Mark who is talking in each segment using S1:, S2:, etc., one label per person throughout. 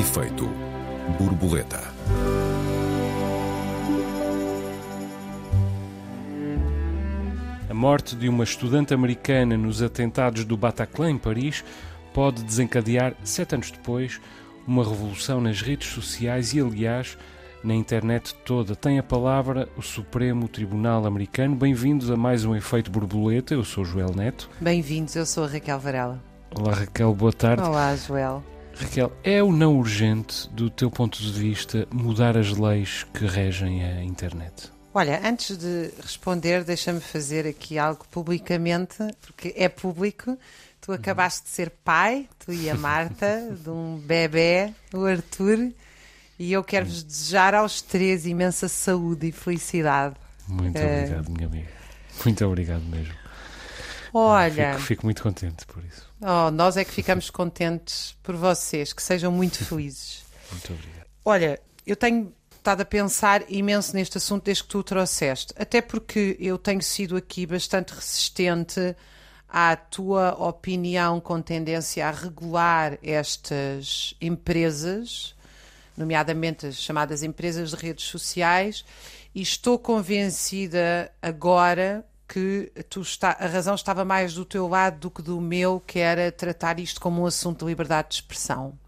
S1: Efeito borboleta.
S2: A morte de uma estudante americana nos atentados do Bataclan em Paris pode desencadear, sete anos depois, uma revolução nas redes sociais e, aliás, na internet toda. Tem a palavra o Supremo Tribunal Americano. Bem-vindos a mais um Efeito Borboleta. Eu sou Joel Neto.
S3: Bem-vindos, eu sou a Raquel Varela.
S2: Olá, Raquel, boa tarde.
S3: Olá, Joel.
S2: Raquel, é ou não urgente, do teu ponto de vista, mudar as leis que regem a internet?
S3: Olha, antes de responder, deixa-me fazer aqui algo publicamente, porque é público. Tu acabaste de ser pai, tu e a Marta, de um bebê, o Arthur, e eu quero-vos desejar aos três imensa saúde e felicidade.
S2: Muito
S3: É.
S2: obrigado, minha amiga. Muito obrigado mesmo.
S3: Olha,
S2: Fico, fico muito contente por isso.
S3: oh, nós é que ficamos contentes por vocês, que sejam muito felizes.
S2: Muito obrigado.
S3: Olha, eu tenho estado a pensar imenso neste assunto desde que tu o trouxeste, até porque eu tenho sido aqui bastante resistente à tua opinião com tendência a regular estas empresas, nomeadamente as chamadas empresas de redes sociais, e estou convencida agora que tu está, a razão estava mais do teu lado do que do meu, que era tratar isto como um assunto de liberdade de expressão.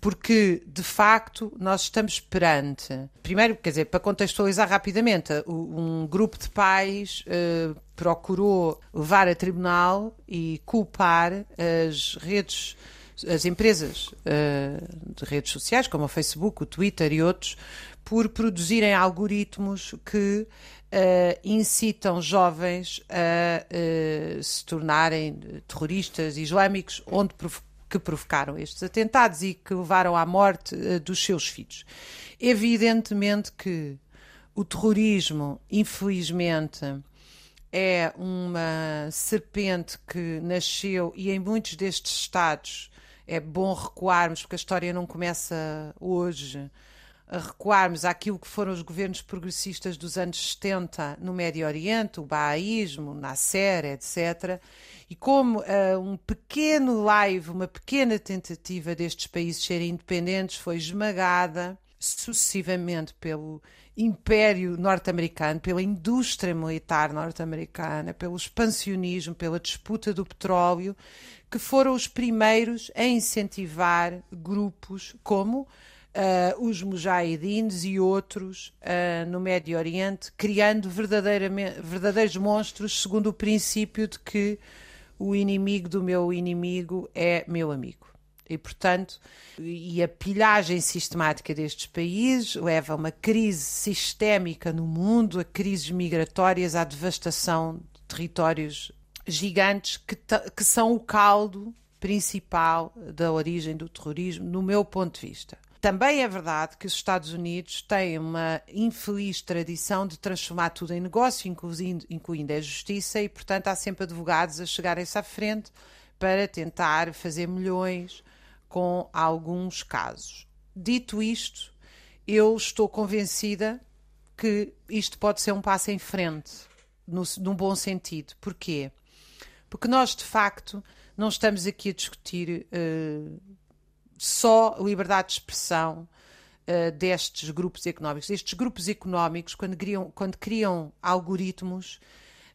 S3: Porque de facto nós estamos perante, primeiro, quer dizer, para contextualizar rapidamente, um grupo de pais eh, procurou levar a tribunal e culpar as redes, as empresas eh, de redes sociais, como o Facebook, o Twitter e outros, por produzirem algoritmos que eh, incitam jovens a eh, se tornarem terroristas islâmicos, onde que provocaram estes atentados e que levaram à morte eh, dos seus filhos. Evidentemente que o terrorismo, infelizmente, é uma serpente que nasceu e em muitos destes estados é bom recuarmos, porque a história não começa hoje, a recuarmos àquilo que foram os governos progressistas dos anos 70 no Médio Oriente, o Bahaísmo, o Nasser, etc. E como ah, um pequeno live, uma pequena tentativa destes países serem independentes foi esmagada sucessivamente pelo Império norte-americano, pela indústria militar norte-americana, pelo expansionismo, pela disputa do petróleo, que foram os primeiros a incentivar grupos como ah, os mujahidins e outros ah, no Médio Oriente, criando verdadeiros monstros, segundo o princípio de que o inimigo do meu inimigo é meu amigo. E, portanto, e a pilhagem sistemática destes países leva a uma crise sistémica no mundo, a crises migratórias, à devastação de territórios gigantes que, que são o caldo principal da origem do terrorismo, no meu ponto de vista. Também é verdade que os Estados Unidos têm uma infeliz tradição de transformar tudo em negócio, incluindo, incluindo a justiça, e, portanto, há sempre advogados a chegarem-se à frente para tentar fazer milhões com alguns casos. Dito isto, eu estou convencida que isto pode ser um passo em frente, no, num bom sentido. Porquê? Porque nós, de facto, não estamos aqui a discutir eh, só liberdade de expressão eh, destes grupos económicos. Estes grupos económicos, quando criam, quando criam algoritmos,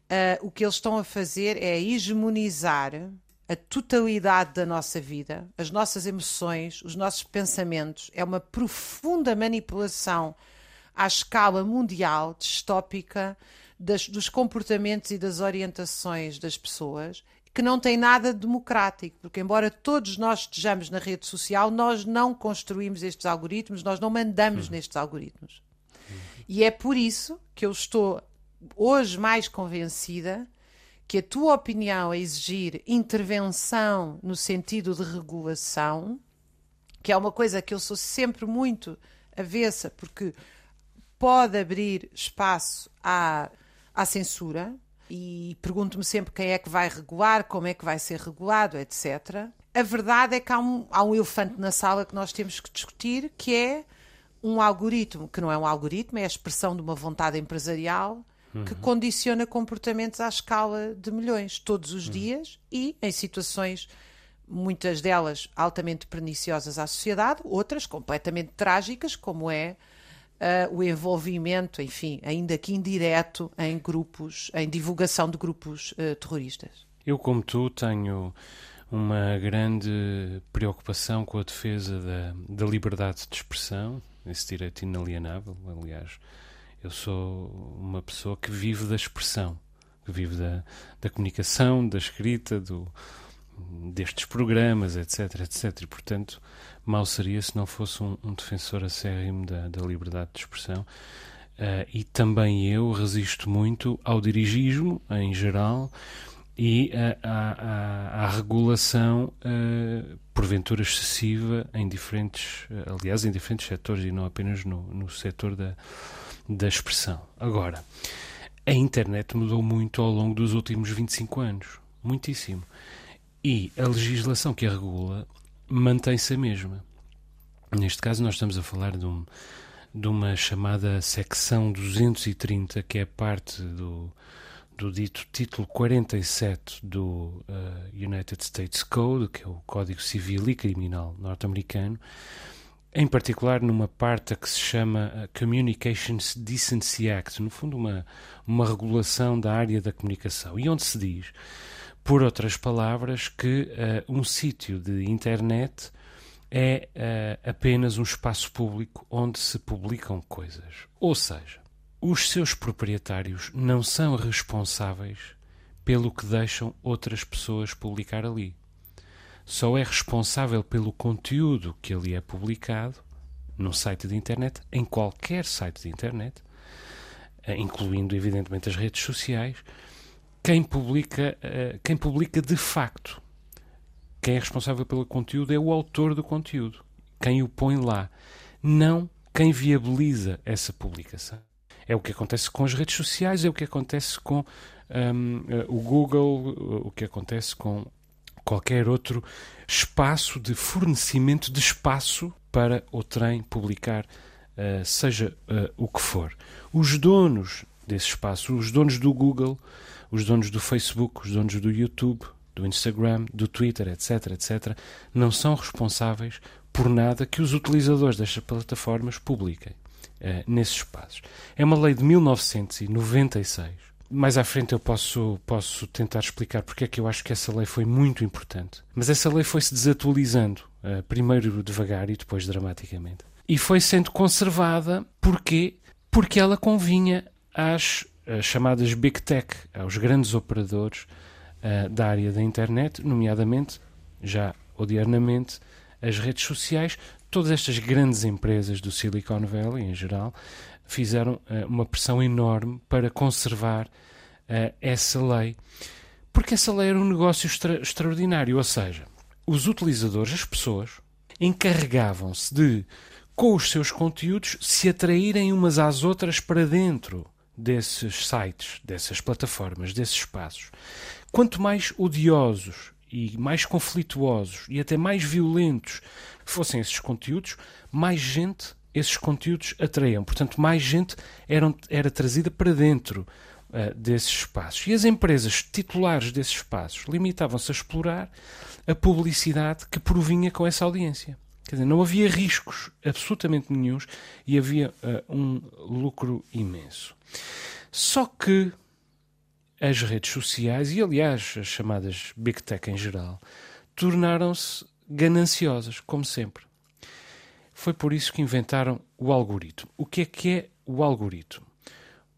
S3: eh, o que eles estão a fazer é hegemonizar a totalidade da nossa vida, as nossas emoções, os nossos pensamentos. É uma profunda manipulação à escala mundial, distópica, das- dos comportamentos e das orientações das pessoas, que não tem nada de democrático, porque embora todos nós estejamos na rede social, nós não construímos estes algoritmos, nós não mandamos nestes algoritmos. E é por isso que eu estou hoje mais convencida que a tua opinião a exigir intervenção no sentido de regulação, que é uma coisa que eu sou sempre muito avessa, porque pode abrir espaço à, à censura, e pergunto-me sempre quem é que vai regular, como é que vai ser regulado, etc. A verdade é que há um, há um elefante na sala que nós temos que discutir, que é um algoritmo, que não é um algoritmo, é a expressão de uma vontade empresarial que condiciona comportamentos à escala de milhões, todos os dias e em situações muitas delas altamente perniciosas à sociedade, outras completamente trágicas, como é uh, o envolvimento, enfim, ainda que indireto, em grupos, em divulgação de grupos uh, terroristas.
S2: Eu, como tu, tenho uma grande preocupação com a defesa da, da liberdade de expressão, esse direito inalienável. Aliás, eu sou uma pessoa que vive da expressão, que vive da, da comunicação, da escrita, do, destes programas, etc, etc. E, portanto, mal seria se não fosse um, um defensor acérrimo da, da liberdade de expressão. Uh, e também eu resisto muito ao dirigismo, em geral, e à, regulação, uh, porventura excessiva, em diferentes, uh, aliás, em diferentes setores e não apenas no, no setor da, da expressão. Agora, a internet mudou muito ao longo dos últimos 25 anos, muitíssimo. E a legislação que a regula mantém-se a mesma. Neste caso, nós estamos a falar de, um, de uma chamada secção 230, que é parte do do dito título 47 do uh, United States Code, que é o Código Civil e Criminal norte-americano, em particular numa parte que se chama eh, Communications Decency Act, no fundo uma, uma regulação da área da comunicação, e onde se diz, por outras palavras, que uh, um sítio de internet é uh, apenas um espaço público onde se publicam coisas. Ou seja, os seus proprietários não são responsáveis pelo que deixam outras pessoas publicar ali. Só é responsável pelo conteúdo que ali é publicado num site de internet, em qualquer site de internet, eh, incluindo evidentemente as redes sociais, quem publica, eh, quem publica de facto. Quem é responsável pelo conteúdo é o autor do conteúdo, quem o põe lá, não quem viabiliza essa publicação. É o que acontece com as redes sociais, é o que acontece com um, eh, o Google, o que acontece com qualquer outro espaço de fornecimento de espaço para o trem publicar, uh, seja uh, o que for. Os donos desse espaço, os donos do Google, os donos do Facebook, os donos do YouTube, do Instagram, do Twitter, etc., etc., não são responsáveis por nada que os utilizadores destas plataformas publiquem. Eh, nesses espaços. É uma lei de 1996. Mais à frente eu posso, posso tentar explicar porque é que eu acho que essa lei foi muito importante. Mas essa lei foi-se desatualizando, uh, primeiro devagar e depois dramaticamente. E foi sendo conservada porque, porque ela convinha às uh, chamadas Big Tech, aos grandes operadores uh, da área da internet, nomeadamente, já odiernamente, as redes sociais, todas estas grandes empresas do Silicon Valley, em geral, fizeram uh, uma pressão enorme para conservar uh, essa lei, porque essa lei era um negócio extra extraordinário. Ou seja, os utilizadores, as pessoas, encarregavam-se de, com os seus conteúdos, se atraírem umas às outras para dentro desses sites, dessas plataformas, desses espaços. Quanto mais odiosos e mais conflituosos e até mais violentos fossem esses conteúdos, mais gente esses conteúdos atraíam. Portanto, mais gente era trazida para dentro uh, desses espaços. E as empresas titulares desses espaços limitavam-se a explorar a publicidade que provinha com essa audiência. Quer dizer, não havia riscos absolutamente nenhums e havia uh, um lucro imenso. Só que as redes sociais, e aliás as chamadas Big Tech em geral, tornaram-se gananciosas, como sempre. Foi por isso que inventaram o algoritmo. O que é que é o algoritmo?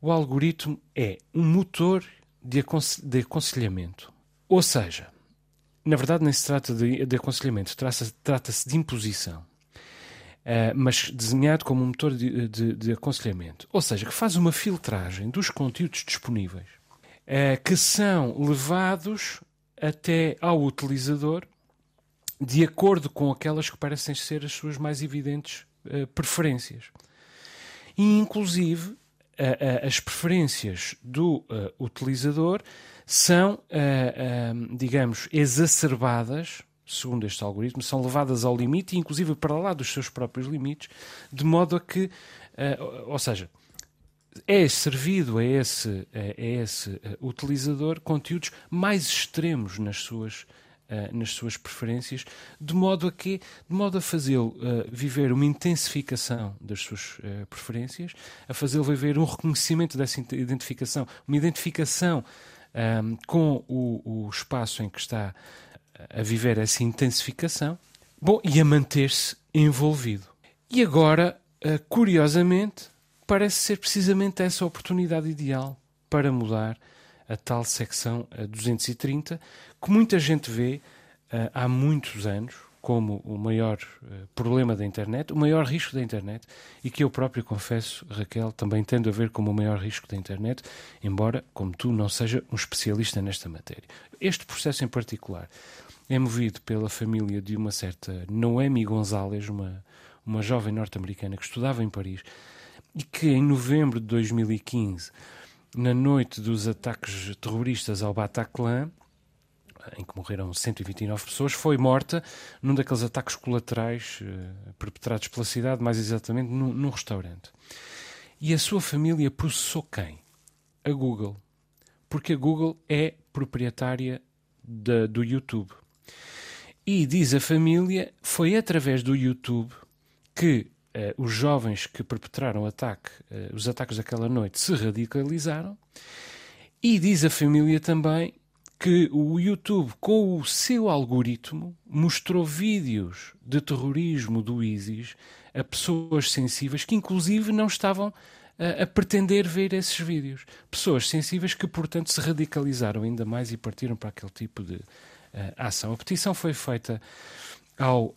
S2: O algoritmo é um motor de, de aconselhamento. Ou seja, na verdade nem se trata de, de aconselhamento, trata-se trata de imposição. Uh, mas desenhado como um motor de, de, de, aconselhamento. Ou seja, que faz uma filtragem dos conteúdos disponíveis uh, que são levados até ao utilizador de acordo com aquelas que parecem ser as suas mais evidentes uh, preferências. E, inclusive, as preferências do utilizador são, digamos, exacerbadas, segundo este algoritmo, são levadas ao limite, inclusive para lá dos seus próprios limites, de modo a que, ou seja, é servido a esse, a esse utilizador conteúdos mais extremos nas suas uh, nas suas preferências, de modo a que, de modo a fazê-lo uh, viver uma intensificação das suas uh, preferências, a fazê-lo viver um reconhecimento dessa identificação, uma identificação um, com o, o espaço em que está a viver essa intensificação, bom, e a manter-se envolvido. E agora, curiosamente, parece ser precisamente essa oportunidade ideal para mudar a tal secção 230, que muita gente vê uh, há muitos anos como o maior uh, problema da internet, o maior risco da internet, e que eu próprio confesso, Raquel, também tendo a ver como o maior risco da internet, embora, como tu, não seja um especialista nesta matéria. Este processo em particular é movido pela família de uma certa Noemi Gonzalez, uma, uma jovem norte-americana que estudava em Paris e que em novembro de 2015 na noite dos ataques terroristas ao Bataclan, em que morreram 129 pessoas, foi morta num daqueles ataques colaterais uh, perpetrados pela cidade, mais exatamente num, num restaurante. E a sua família processou quem? A Google. Porque a Google é proprietária da, do YouTube. E diz a família, foi através do YouTube que Uh, os jovens que perpetraram o ataque, uh, os ataques daquela noite se radicalizaram. E diz a família também que o YouTube, com o seu algoritmo, mostrou vídeos de terrorismo do ISIS a pessoas sensíveis que, inclusive, não estavam uh, a pretender ver esses vídeos. Pessoas sensíveis que, portanto, se radicalizaram ainda mais e partiram para aquele tipo de ação. A petição foi feita ao uh,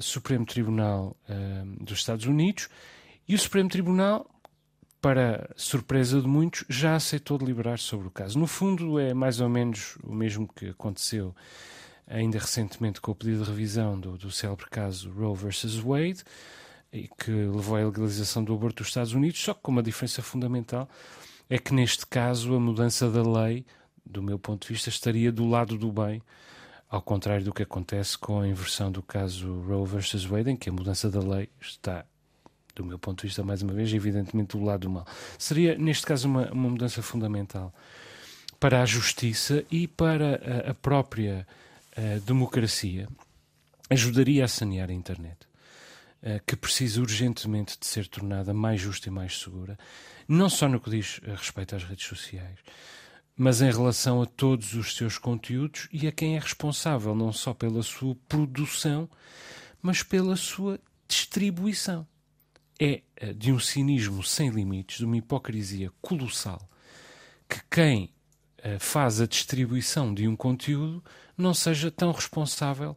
S2: Supremo Tribunal uh, dos Estados Unidos e o Supremo Tribunal, para surpresa de muitos, já aceitou deliberar sobre o caso. No fundo, é mais ou menos o mesmo que aconteceu ainda recentemente com o pedido de revisão do, do célebre caso Roe versus Wade, que levou à legalização do aborto dos Estados Unidos, só que com uma diferença fundamental é que neste caso a mudança da lei, do meu ponto de vista, estaria do lado do bem ao contrário do que acontece com a inversão do caso Roe versus Wade, em que a mudança da lei está, do meu ponto de vista, mais uma vez, evidentemente do lado do mal. Seria, neste caso, uma, uma mudança fundamental para a justiça e para a, a própria a democracia. Ajudaria a sanear a internet, que precisa urgentemente de ser tornada mais justa e mais segura, não só no que diz respeito às redes sociais, mas em relação a todos os seus conteúdos e a quem é responsável não só pela sua produção, mas pela sua distribuição. É eh, de um cinismo sem limites, de uma hipocrisia colossal, que quem eh, faz a distribuição de um conteúdo não seja tão responsável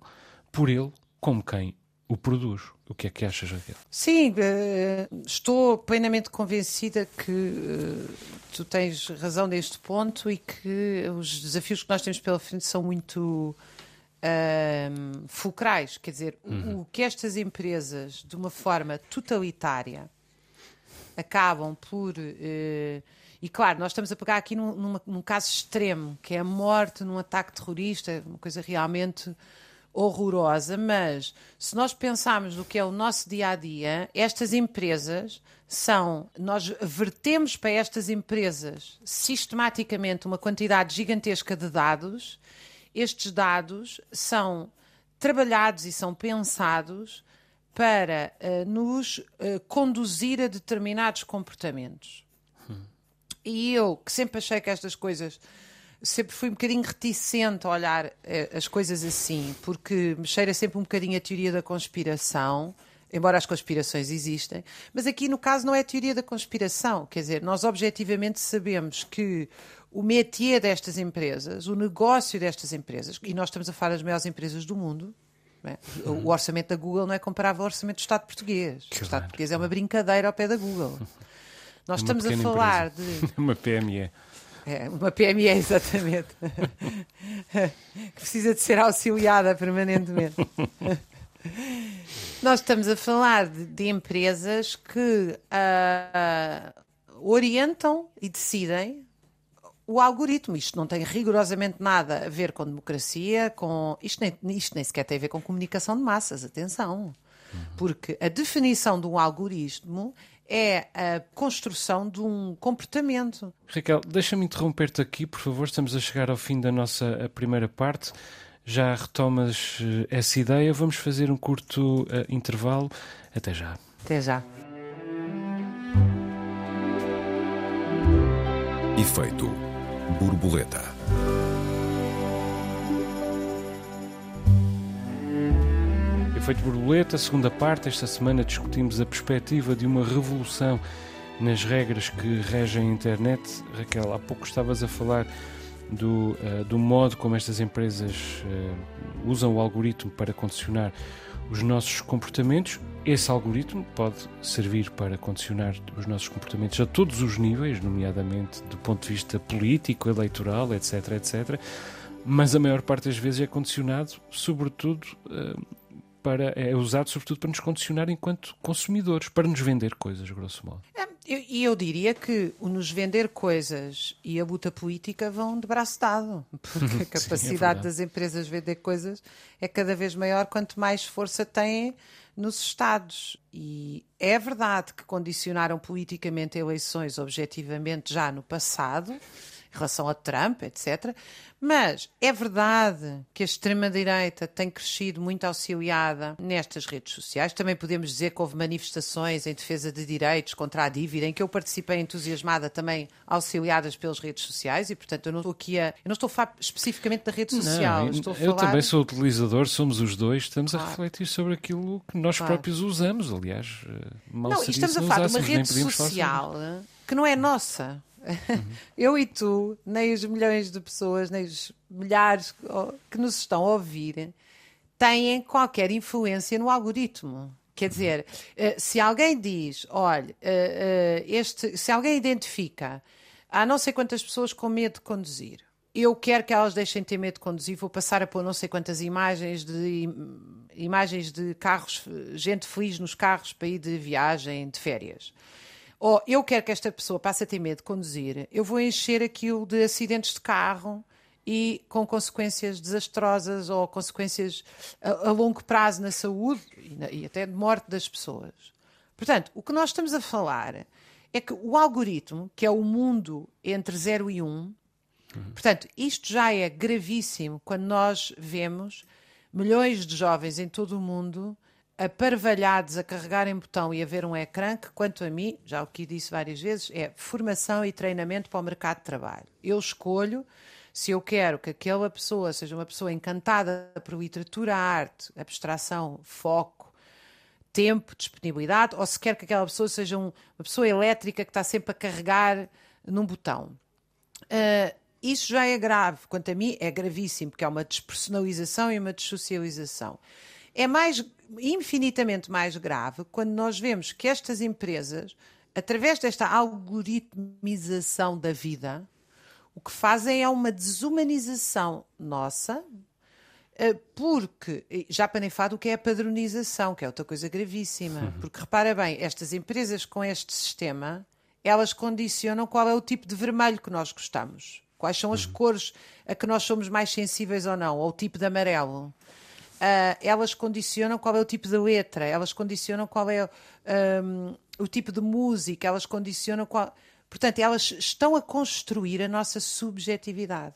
S2: por ele como quem o produz. O que é que achas, Raquel?
S3: Sim, eh, estou plenamente convencida que tu tens razão neste ponto e que os desafios que nós temos pela frente são muito uh, fulcrais. Quer dizer, uhum. o que estas empresas, de uma forma totalitária, acabam por. Uh, e claro, nós estamos a pegar aqui num, numa, num caso extremo, que é a morte num ataque terrorista, uma coisa realmente horrorosa, mas se nós pensarmos no que é o nosso dia a dia, estas empresas são. Nós vertemos para estas empresas sistematicamente uma quantidade gigantesca de dados. Estes dados são trabalhados e são pensados para uh, nos uh, conduzir a determinados comportamentos. Hum. E eu, que sempre achei que estas coisas sempre fui um bocadinho reticente a olhar eh, as coisas assim, porque me cheira sempre um bocadinho a teoria da conspiração, embora as conspirações existem, mas aqui no caso não é a teoria da conspiração, quer dizer, nós objetivamente sabemos que o métier destas empresas, o negócio destas empresas, e nós estamos a falar das maiores empresas do mundo, é? o orçamento da Google não é comparável ao orçamento do Estado português. o Estado português é uma brincadeira ao pé da Google. Nós é estamos a falar
S2: empresa. de. uma PME.
S3: É, uma PME, exatamente. que precisa de ser auxiliada permanentemente. Nós estamos a falar de, de empresas que uh, orientam e decidem o algoritmo. Isto não tem rigorosamente nada a ver com democracia, com isto nem, isto nem sequer tem a ver com comunicação de massas, atenção. Porque a definição de um algoritmo é a construção de um comportamento.
S2: Raquel, deixa-me interromper-te aqui, por favor. Estamos a chegar ao fim da nossa primeira parte. já retomas eh, essa ideia. Vamos fazer um curto uh, intervalo. Até já.
S3: Até já.
S1: Efeito borboleta.
S2: Efeito borboleta, segunda parte. Esta semana discutimos a perspectiva de uma revolução nas regras que regem a internet. Raquel, há pouco estavas a falar do, uh, do modo como estas empresas uh, usam o algoritmo para condicionar os nossos comportamentos. Esse algoritmo pode servir para condicionar os nossos comportamentos a todos os níveis, nomeadamente do ponto de vista político, eleitoral, etc, etc. Mas a maior parte das vezes é condicionado, sobretudo, uh, para, é usado sobretudo para nos condicionar enquanto consumidores, para nos vender coisas, grosso modo.
S3: É, e eu, eu, diria que o nos vender coisas e a luta política vão de braço dado, porque a capacidade Sim, é das empresas vender coisas é cada vez maior quanto mais força têm nos Estados. E é verdade que condicionaram politicamente eleições objetivamente já no passado, em relação a Trump, etc. Mas é verdade que a extrema-direita tem crescido muito auxiliada nestas redes sociais. Também podemos dizer que houve manifestações em defesa de direitos contra a dívida, em que eu participei entusiasmada também auxiliadas pelas redes sociais e, portanto, eu não estou aqui a. Eu não estou a falar especificamente da rede social.
S2: Não,
S3: estou a
S2: eu
S3: falar...
S2: também sou utilizador, somos os dois, estamos claro. a refletir sobre aquilo que nós claro. próprios usamos. Aliás, eh, mal
S3: não, estamos a falar de uma rede social que não é nossa. Uhum. Eu e tu, nem os milhões de pessoas, nem os milhares que nos estão a ouvir, têm qualquer influência no algoritmo. Quer dizer, eh, se alguém diz, olha, eh, eh, este, se alguém identifica há não sei quantas pessoas com medo de conduzir, eu quero que elas deixem de ter medo de conduzir, vou passar a pôr não sei quantas imagens de imagens de carros, gente feliz nos carros para ir de viagem, de férias ou eu quero que esta pessoa passe a ter medo de conduzir, eu vou encher aquilo de acidentes de carro e com consequências desastrosas ou consequências a, a longo prazo na saúde e, na, e, até de morte das pessoas. Portanto, o que nós estamos a falar é que o algoritmo, que é o mundo entre 0 e 1, um, portanto, isto já é gravíssimo quando nós vemos milhões de jovens em todo o mundo aparvalhados a carregarem botão e a ver um ecrã, que quanto a mim, já o que disse várias vezes, é formação e treinamento para o mercado de trabalho. Eu escolho se eu quero que aquela pessoa seja uma pessoa encantada por literatura, arte, abstração, foco, tempo, disponibilidade, ou se quer que aquela pessoa seja um, uma pessoa elétrica que está sempre a carregar num botão. Uh, isso já é grave, quanto a mim é gravíssimo, porque é uma despersonalização e uma dessocialização. É mais infinitamente mais grave quando nós vemos que estas empresas, através desta algoritmização da vida, o que fazem é uma desumanização nossa, eh, porque, já para nem falar do que é a padronização, que é outra coisa gravíssima. Uhum. Porque repara bem, estas empresas com este sistema, elas condicionam qual é o tipo de vermelho que nós gostamos. Quais são as uhum. cores a que nós somos mais sensíveis ou não, ou o tipo de amarelo uh, elas condicionam qual é o tipo de letra, elas condicionam qual é um, o tipo de música, elas condicionam qual. Portanto, elas estão a construir a nossa subjetividade.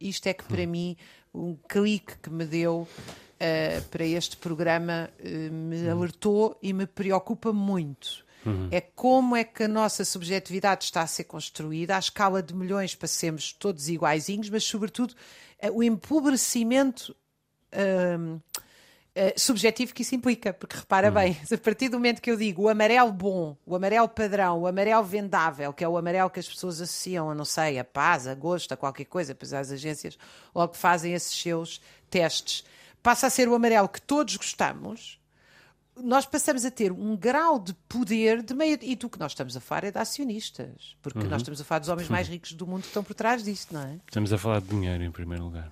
S3: Isto é que, para hum. mim, um clique que me deu uh, para este programa uh, me hum. alertou e me preocupa muito. Uhum. É como é que a nossa subjetividade está a ser construída à escala de milhões para sermos todos iguaizinhos, mas, sobretudo, o empobrecimento uh, subjetivo que isso implica, porque repara hum. bem, a partir do momento que eu digo o amarelo bom, o amarelo padrão, o amarelo vendável, que é o amarelo que as pessoas associam a, não sei, a paz, a gosto, a qualquer coisa, pois as agências logo fazem esses seus testes, passa a ser o amarelo que todos gostamos, nós passamos a ter um grau de poder de meio. E do que nós estamos a falar é de acionistas, porque uhum. nós estamos a falar dos homens mais ricos do mundo que estão por trás disto, não é?
S2: Estamos a falar de dinheiro em primeiro lugar.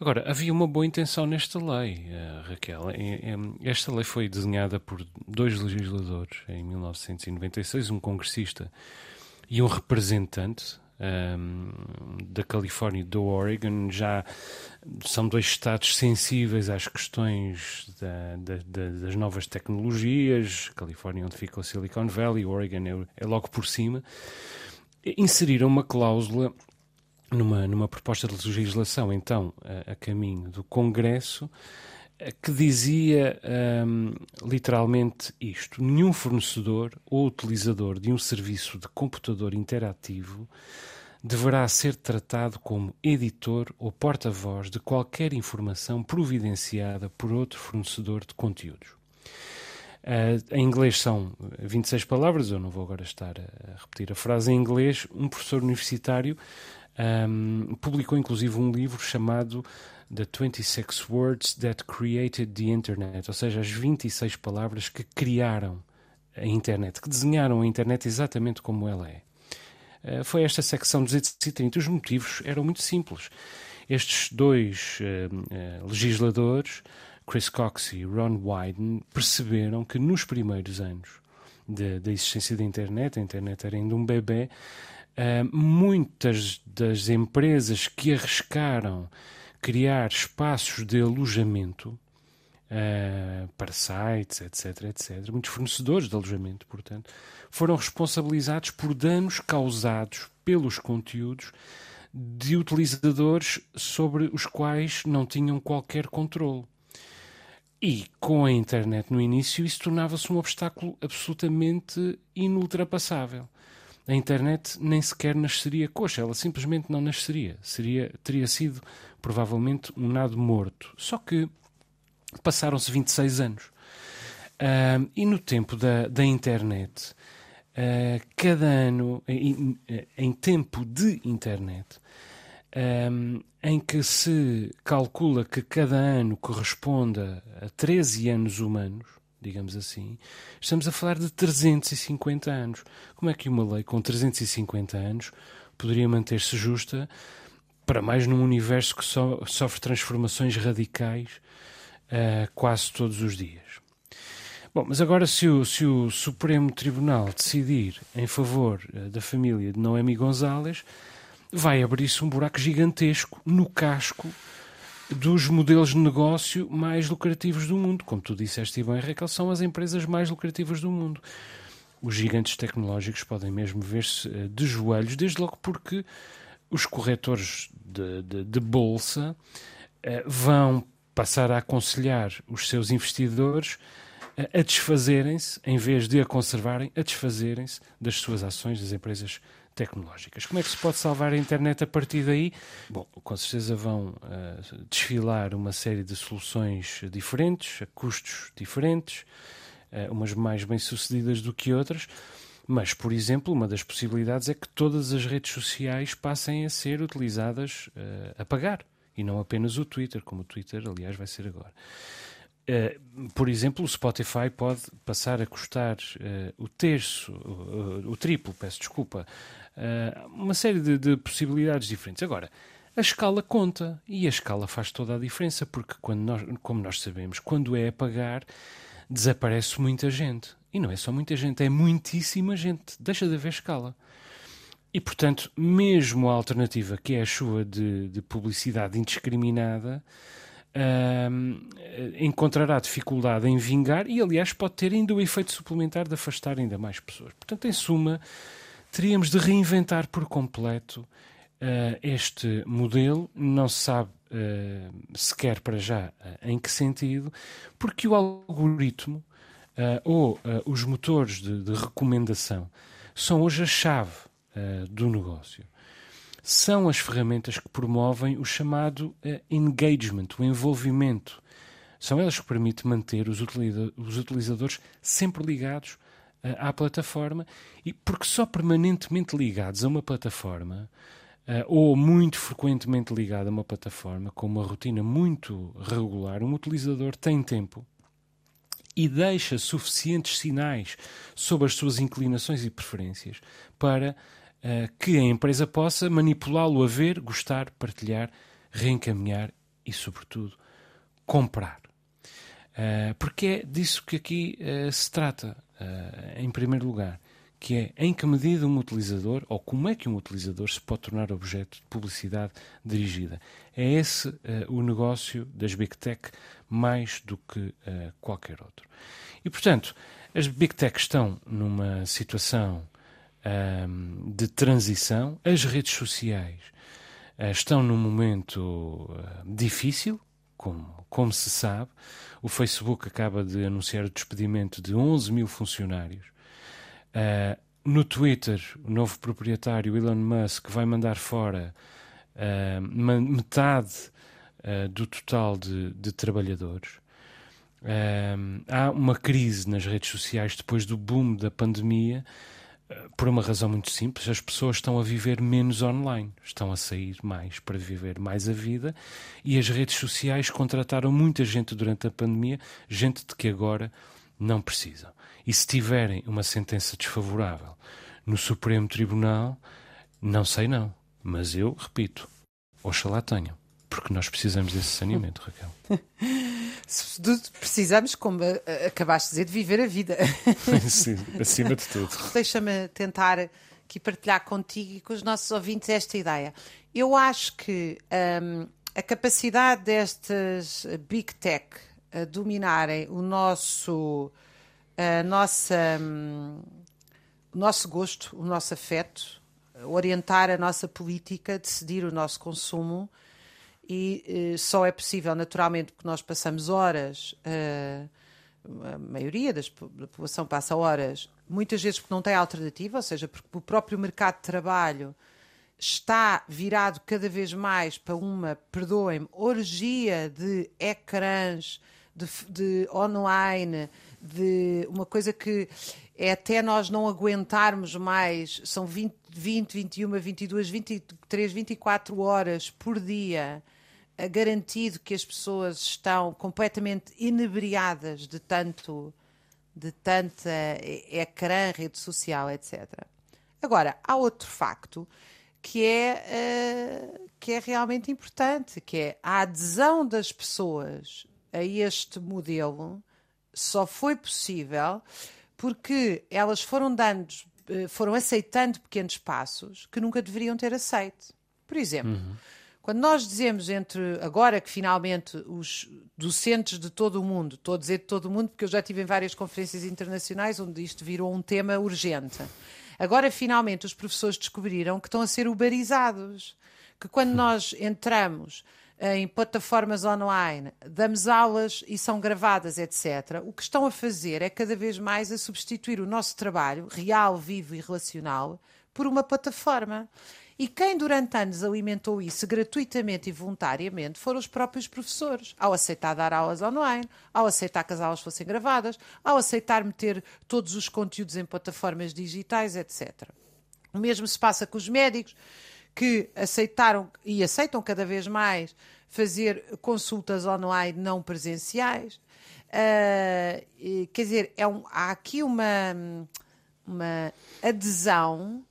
S2: Agora, havia uma boa intenção nesta lei, uh, Raquel. Esta lei foi desenhada por dois legisladores em 1996, um congressista e um representante um, ehm, da Califórnia e do Oregon. Já são dois estados sensíveis às questões da, da, da, das novas tecnologias. Califórnia, onde fica o Silicon Valley, Oregon é, é logo por cima. Inseriram uma cláusula numa, numa proposta de legislação, então, a, a caminho do Congresso, que dizia um, literalmente isto: nenhum fornecedor ou utilizador de um serviço de computador interativo deverá ser tratado como editor ou porta-voz de qualquer informação providenciada por outro fornecedor de conteúdos. Uh, em inglês são 26 palavras, eu não vou agora estar a repetir a frase em inglês. Um professor universitário um, publicou inclusive um livro chamado The 26 Words That Created the Internet, ou seja, as 26 palavras que criaram a internet, que desenharam a internet exatamente como ela é. Uh, foi esta secção 230. Os motivos eram muito simples. Estes dois uh, legisladores Chris Cox e Ron Wyden perceberam que nos primeiros anos da existência da internet, a internet era ainda um bebê, uh, muitas das empresas que arriscaram criar espaços de alojamento uh, para sites, etc, etc, muitos fornecedores de alojamento, portanto, foram responsabilizados por danos causados pelos conteúdos de utilizadores sobre os quais não tinham qualquer controle. E com a internet no início, isso tornava-se um obstáculo absolutamente inultrapassável. A internet nem sequer nasceria coxa, ela simplesmente não nasceria. Seria, teria sido provavelmente um nado morto. Só que passaram-se 26 anos. Uh, e no tempo da, da internet, uh, cada ano, em, em tempo de internet, um, em que se calcula que cada ano corresponda a 13 anos humanos, digamos assim, estamos a falar de 350 anos. Como é que uma lei com 350 anos poderia manter-se justa para mais num universo que so sofre transformações radicais uh, quase todos os dias? Bom, mas agora se o, se o Supremo Tribunal decidir em favor uh, da família de Noemi Gonzalez, vai abrir-se um buraco gigantesco no casco dos modelos de negócio mais lucrativos do mundo. Como tu disseste bem, Raquel, são as empresas mais lucrativas do mundo. Os gigantes tecnológicos podem mesmo ver-se eh, de joelhos, desde logo porque os corretores de, de, de bolsa uh, vão passar a aconselhar os seus investidores uh, a desfazerem-se, em vez de a conservarem, a desfazerem-se das suas ações das empresas tecnológicas. Como é que se pode salvar a internet a partir daí? Bom, com certeza vão uh, desfilar uma série de soluções diferentes, a custos diferentes, uh, umas mais bem-sucedidas do que outras. Mas, por exemplo, uma das possibilidades é que todas as redes sociais passem a ser utilizadas uh, a pagar e não apenas o Twitter, como o Twitter, aliás, vai ser agora. Uh, por exemplo, o Spotify pode passar a custar uh, o terço, o triplo, peço desculpa, uma série de, de, possibilidades diferentes. Agora, a escala conta e a escala faz toda a diferença, porque, quando nós, como nós sabemos, quando é a pagar, desaparece muita gente. E não é só muita gente, é muitíssima gente. Deixa de haver escala. E, portanto, mesmo a alternativa, que é a chuva de, de publicidade indiscriminada, Uh, encontrará dificuldade em vingar e, aliás, pode ter ainda o efeito suplementar de afastar ainda mais pessoas. Portanto, em suma, teríamos de reinventar por completo uh, este modelo. Não se sabe uh, sequer para já uh, em que sentido, porque o algoritmo ou os motores de, de, recomendação são hoje a chave do negócio são as ferramentas que promovem o chamado engagement, o envolvimento. São elas que permitem manter os, os utilizadores sempre ligados à plataforma e porque só permanentemente ligados a uma plataforma uh, ou muito frequentemente ligado a uma plataforma com uma rotina muito regular, um utilizador tem tempo e deixa suficientes sinais sobre as suas inclinações e preferências para uh, que a empresa possa manipulá-lo a ver, gostar, partilhar, reencaminhar e, sobretudo, comprar. Uh, porque é disso que aqui uh, se trata, em primeiro lugar, que é em que medida um utilizador, ou como é que um utilizador se pode tornar objeto de publicidade dirigida. É esse o negócio das Big Tech mais do que qualquer outro. E, portanto, as Big Tech estão numa situação um, de transição, as redes sociais uh, estão num momento uh, difícil, como, como se sabe. O Facebook acaba de anunciar o despedimento de 11 mil funcionários. Uh, no Twitter, o novo proprietário Elon Musk vai mandar fora metade do total de, de trabalhadores. há uma crise nas redes sociais depois do boom da pandemia por uma razão muito simples, as pessoas estão a viver menos online, estão a sair mais para viver mais a vida e as redes sociais contrataram muita gente durante a pandemia, gente de que agora não precisam. E se tiverem uma sentença desfavorável no Supremo Tribunal, não sei não, mas eu repito, oxalá tenham, porque nós precisamos desse saneamento, Raquel.
S3: precisamos, como acabaste de dizer, de viver a vida.
S2: Sim, acima de tudo.
S3: Deixa-me tentar aqui partilhar contigo e com os nossos ouvintes esta ideia. Eu acho que um, a capacidade destas big tech a dominarem o nosso, a nossa, um, o nosso gosto, o nosso afeto, orientar a nossa política, decidir o nosso consumo e eh, só é possível, naturalmente, porque nós passamos horas, eh, a maioria das, da população passa horas, muitas vezes porque não tem alternativa, ou seja, porque o próprio mercado de trabalho está virado cada vez mais para uma, perdoem-me, orgia de ecrãs, de, de online, de uma coisa que é até nós não aguentarmos mais, são 20, 20 21, 22, 23, 24 horas por dia garantido que as pessoas estão completamente inebriadas de tanto de tanta ecrã, rede social, etc. Agora, há outro facto que é, uh, que é realmente importante, que é a adesão das pessoas a este modelo só foi possível porque elas foram dando, eh, foram aceitando pequenos passos que nunca deveriam ter aceito. Por exemplo, uhum quando nós dizemos entre agora que finalmente os docentes de todo o mundo, estou a dizer de todo o mundo porque eu já tive em várias conferências internacionais onde isto virou um tema urgente. Agora finalmente os professores descobriram que estão a ser uberizados, que quando nós entramos em plataformas online, damos aulas e são gravadas, etc. O que estão a fazer é cada vez mais a substituir o nosso trabalho real, vivo e relacional por uma plataforma. E quem durante anos alimentou isso gratuitamente e voluntariamente foram os próprios professores, ao aceitar dar aulas online, ao aceitar que as aulas fossem gravadas, ao aceitar meter todos os conteúdos em plataformas digitais, etc. O mesmo se passa com os médicos, que aceitaram e aceitam cada vez mais fazer consultas online não presenciais. Uh, quer dizer, é um, há aqui uma, uma adesão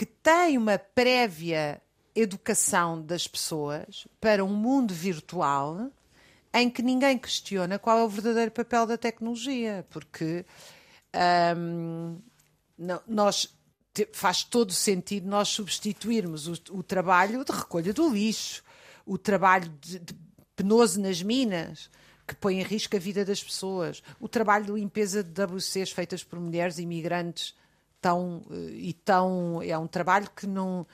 S3: que tem uma prévia educação das pessoas para um mundo virtual em que ninguém questiona qual é o verdadeiro papel da tecnologia, porque hum, nós faz todo sentido nós substituirmos o, o, trabalho de recolha do lixo, o trabalho de, de penoso nas minas, que põe em risco a vida das pessoas, o trabalho de limpeza de WCs feitas por mulheres imigrantes tão eh, e tão é um trabalho que não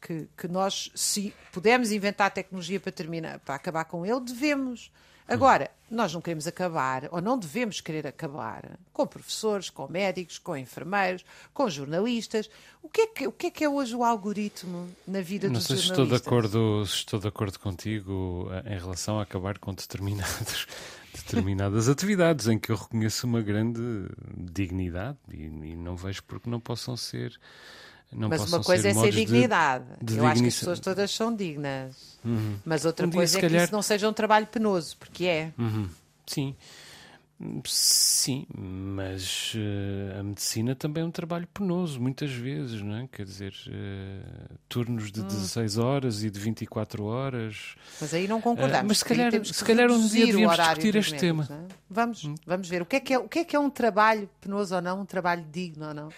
S3: que, que nós se pudermos inventar tecnologia para terminar para acabar com ele devemos. Agora nós não queremos acabar ou não devemos querer acabar com professores com médicos com enfermeiros com jornalistas. O que é que o que é, que é hoje o algoritmo na vida
S2: não
S3: dos
S2: sei
S3: jornalistas
S2: se estou de acordo estou de acordo contigo eh, em relação a acabar com determinados determinadas atividades em que eu reconheço uma grande dignidade e, e não vejo porque não possam ser. Não
S3: mas uma coisa é ser dignidade. De, de eu acho que as pessoas todas são dignas. Uhum. Mas outra um coisa dia, é calhar... que isso não seja um trabalho penoso, porque é.
S2: Uhum. Sim. Sim, mas uh, a medicina também é um trabalho penoso, muitas vezes, não é? Quer dizer, uh, turnos de hum. 16 horas e de 24 horas.
S3: Mas aí não concordamos. Uh,
S2: mas se calhar, se calhar um dia devíamos discutir este tema.
S3: É? Vamos, hum. vamos ver. O que, é que é, o que é que é um trabalho penoso ou não, um trabalho digno ou não?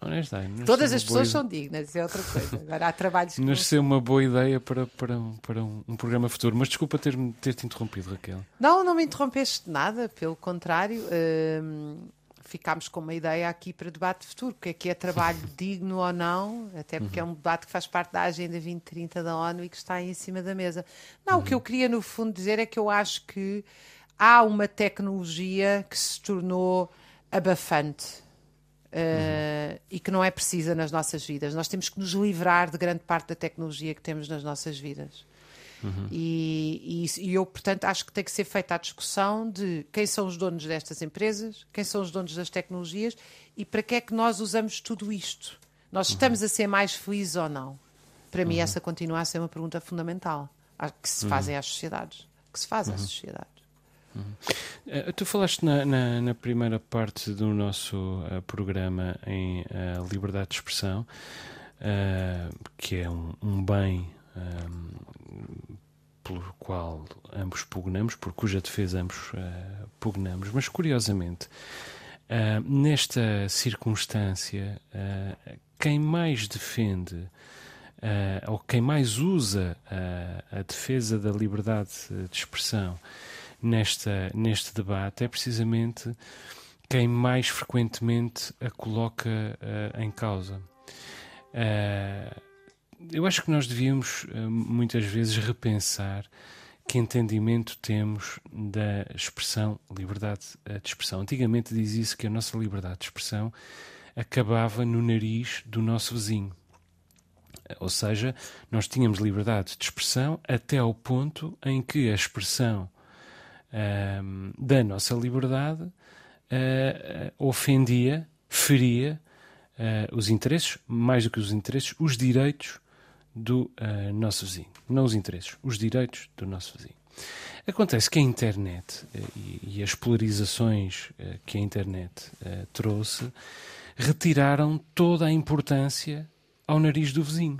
S2: Honestamente,
S3: Todas as pessoas são dignas, isso é outra coisa. Agora há trabalhos que.
S2: Nasceu uma boa ideia para, para, um, para um, um programa futuro, mas desculpa ter-te ter interrompido, Raquel.
S3: Não, não me interrompeste nada, pelo contrário contrário, uh, ficámos com uma ideia aqui para debate futuro, o que é que é trabalho digno ou não, até porque é um debate que faz parte da Agenda 2030 da ONU e que está aí em cima da mesa. Não, o que eu queria no fundo dizer é que eu acho que há uma tecnologia que se tornou abafante. Uh, e que não é precisa nas nossas vidas. Nós temos que nos livrar de grande parte da tecnologia que temos nas nossas vidas. Uhum. E, e, e, eu, portanto, acho que tem que ser feita a discussão de quem são os donos destas empresas, quem são os donos das tecnologias e para que é que nós usamos tudo isto. Nós uhum. estamos a ser mais felizes ou não? Para uhum. mim, essa continua a ser uma pergunta fundamental que se fazem às sociedades. Que se faz às sociedades.
S2: Uh, tu falaste na, na, na, primeira parte do nosso uh, programa em uh, liberdade de expressão, que é um, um bem um, qual ambos pugnamos, por cuja defesa ambos uh, pugnamos. Mas, curiosamente, uh, nesta circunstância, uh, quem mais defende ou quem mais usa a defesa da liberdade de expressão nesta, neste debate é precisamente quem mais frequentemente a coloca em causa. Eu acho que nós devíamos muitas vezes repensar que entendimento temos da expressão liberdade eh, de expressão. Antigamente dizia-se que a nossa liberdade de expressão acabava no nariz do nosso vizinho. Ou seja, nós tínhamos liberdade de expressão até ao ponto em que a expressão ehm, da nossa liberdade uh, ofendia, feria uh, os interesses, mais do que os interesses, os direitos do uh, nosso vizinho. Não os interesses, os direitos do nosso vizinho. Acontece que a internet uh, e, e, as polarizações uh, que a internet trouxe retiraram toda a importância ao nariz do vizinho.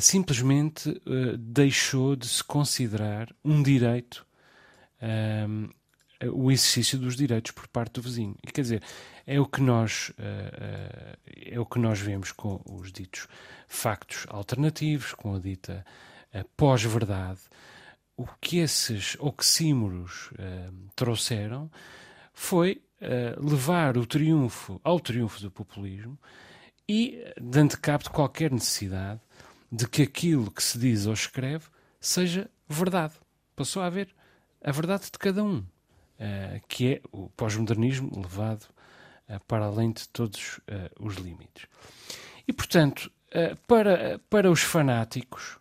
S2: simplesmente deixou de se considerar um direito o exercício dos direitos por parte do vizinho. E quer dizer, é o que nós uh, é o que nós vemos com os ditos factos alternativos, com a dita uh, pós-verdade. O que esses oxímoros trouxeram foi levar o triunfo ao triunfo do populismo e dando cabo de qualquer necessidade de que aquilo que se diz ou escreve seja verdade. Passou a haver a verdade de cada um. Eh, que é o pós-modernismo levado para além de todos uh, os limites. E, portanto, para, para os fanáticos,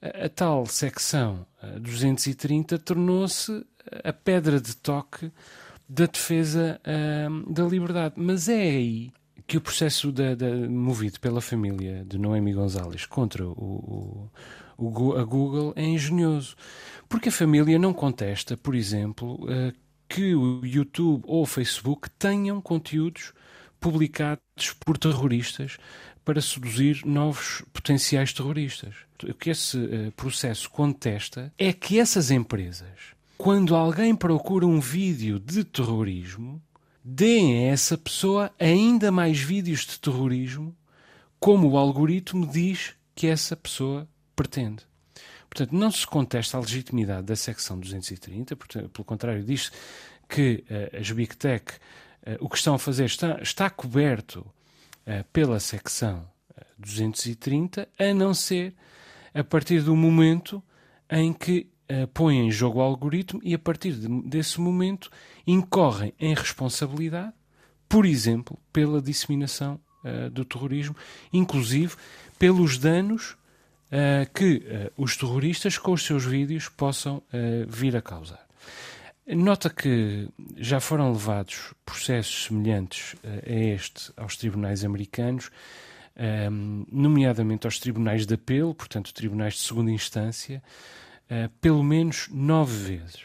S2: a tal secção 230 tornou-se a pedra de toque da defesa da liberdade. Mas é aí que o processo da, da, movido pela família de Noemi Gonzalez contra o, o, o, a Google é engenhoso. Porque a família não contesta, por exemplo, que o YouTube ou o Facebook tenham conteúdos publicados por terroristas para seduzir novos potenciais terroristas. O que esse uh, processo contesta é que essas empresas, quando alguém procura um vídeo de terrorismo, deem a essa pessoa ainda mais vídeos de terrorismo, como o algoritmo diz que essa pessoa pretende. Portanto, não se contesta a legitimidade da secção 230, portanto, pelo contrário, diz que uh, as Big Tech uh, o que estão a fazer está, está coberto uh, pela secção 230, a não ser a partir do momento em que põem em jogo o algoritmo e a partir de, desse momento incorrem em responsabilidade, por exemplo, pela disseminação do terrorismo, inclusive pelos danos uh, que uh, os terroristas, com os seus vídeos, possam uh, vir a causar. Nota que já foram levados processos semelhantes a este aos tribunais americanos, nomeadamente aos tribunais de apelo, portanto, tribunais de segunda instância, pelo menos nove vezes.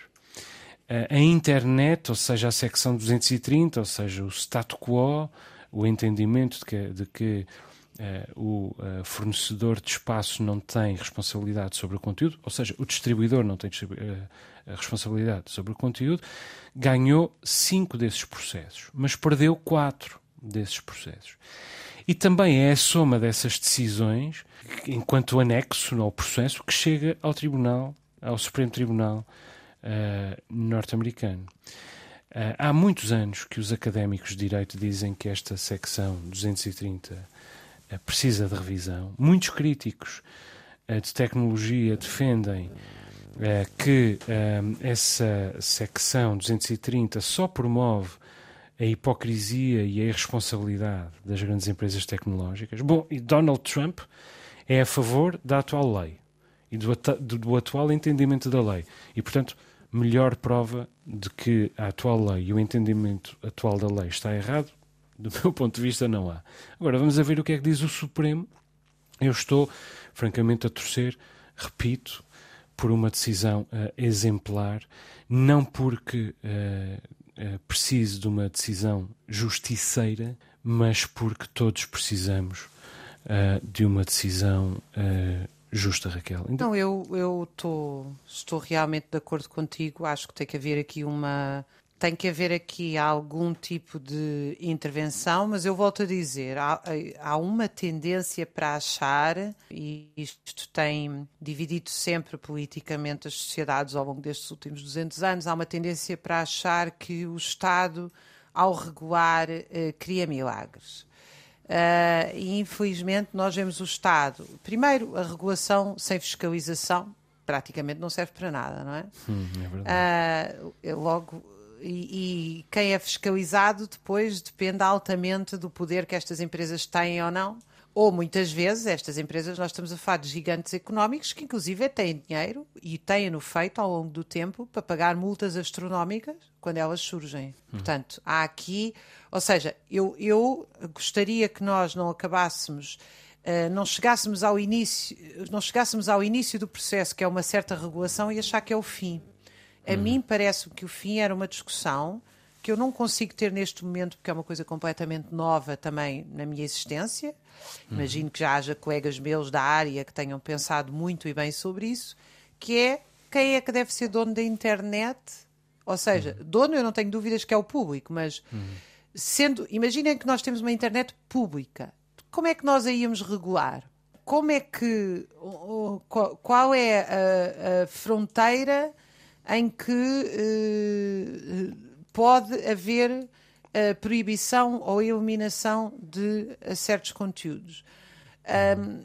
S2: A internet, ou seja, a secção 230, ou seja, o status quo, o entendimento de que, de que o uh, fornecedor de espaço não tem responsabilidade sobre o conteúdo, ou seja, o distribuidor não tem uh, responsabilidade sobre o conteúdo, ganhou cinco desses processos, mas perdeu quatro desses processos. E também é a soma dessas decisões, enquanto anexo ao processo, que chega ao Tribunal, ao Supremo Tribunal norte-americano. Uh, há muitos anos que os académicos de Direito dizem que esta secção 230 uh, precisa de revisão. Muitos críticos uh, de tecnologia defendem que essa secção 230 só promove a hipocrisia e a irresponsabilidade das grandes empresas tecnológicas. Bom, e Donald Trump é a favor da atual lei e do, do, do atual entendimento da lei. E, portanto, melhor prova de que a atual lei e o entendimento atual da lei está errado, do meu ponto de vista, não há. Agora, vamos a ver o que é que diz o Supremo. Eu estou, francamente, a torcer, repito, por uma decisão uh, exemplar, não porque uh, uh, de uma decisão justiceira, mas porque todos precisamos de uma decisão justa, Raquel.
S3: Então, eu, eu tô, estou realmente de acordo contigo. Acho que tem que haver aqui uma. Tem que haver aqui algum tipo de intervenção, mas eu volto a dizer: há, há uma tendência para achar, e isto tem dividido sempre politicamente as sociedades ao longo destes últimos 200 anos, há uma tendência para achar que o Estado, ao regular, eh, cria milagres. Uh, e infelizmente nós vemos o Estado. Primeiro, a regulação sem fiscalização praticamente não serve para nada, não é?
S2: Hum, é verdade.
S3: Uh, logo, e, e, quem é fiscalizado depois depende altamente do poder que estas empresas têm ou não. Ou muitas vezes estas empresas, nós estamos a falar de gigantes económicos que inclusive têm dinheiro e têm-no feito ao longo do tempo para pagar multas astronómicas quando elas surgem. Hum. Portanto, há aqui, ou seja, eu, eu gostaria que nós não acabássemos Uh, não chegássemos ao início, não chegássemos ao início do processo, que é uma certa regulação, e achar que é o fim. A hum. mim parece que o fim era uma discussão que eu não consigo ter neste momento, porque é uma coisa completamente nova também na minha existência. Imagino que já haja colegas meus da área que tenham pensado muito e bem sobre isso, que é quem é que deve ser dono da internet? Ou seja, dono eu não tenho dúvidas que é o público, mas sendo, imaginem que nós temos uma internet pública. Como é que nós a íamos regular? Como é que qual é a, a fronteira em que uh, pode haver a proibição ou eliminação de certos conteúdos. Um,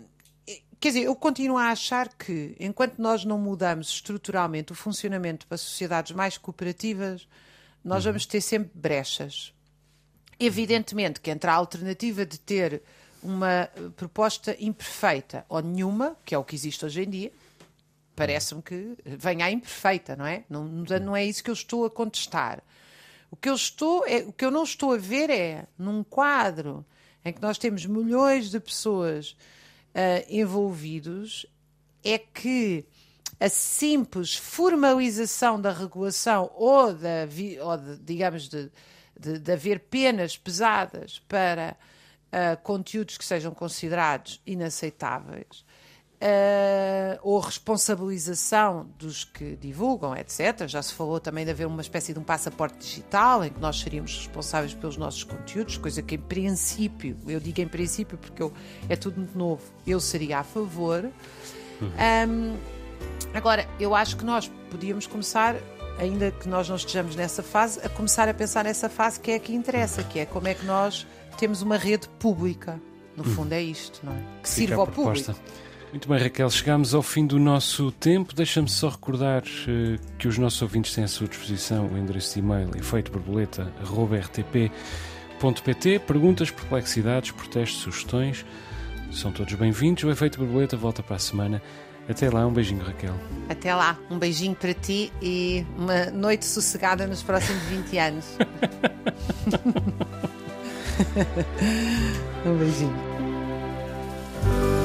S3: quer dizer, eu continuo a achar que, enquanto nós não mudamos estruturalmente o funcionamento para sociedades mais cooperativas, nós vamos ter sempre brechas. Evidentemente que entre a alternativa de ter uma proposta imperfeita ou nenhuma, que é o que existe hoje em dia, parece-me que venha a imperfeita, não é? Não, não é isso que eu estou a contestar. O que eu estou, é, o que eu não estou a ver é num quadro em que nós temos milhões de pessoas uh, envolvidos, é que a simples formalização da regulação ou, da, ou de, digamos, de, de, de, haver penas pesadas para uh, conteúdos que sejam considerados inaceitáveis uh, ou responsabilização dos que divulgam, etc. Já se falou também de haver uma espécie de um passaporte digital em que nós seríamos responsáveis pelos nossos conteúdos, coisa que em princípio, eu digo em princípio porque eu, é tudo muito novo, eu seria a favor. Uhum. Um, agora, eu acho que nós podíamos começar ainda que nós não estejamos nessa fase, a começar a pensar nessa fase que é a que interessa, que é como é que nós temos uma rede pública. No uhum. fundo é isto, não é? Que sirva ao público.
S2: Muito bem, Raquel, chegamos ao fim do nosso tempo. Deixa-me só recordar uh, que os nossos ouvintes têm à sua disposição o endereço de e-mail efeitoborboleta.rtp.pt. Perguntas, perplexidades, protestos, sugestões são todos bem-vindos. O Efeito Borboleta volta para a semana. Até lá, um beijinho, Raquel.
S3: Até lá, um beijinho para ti e uma noite sossegada nos próximos 20 anos. um beijinho.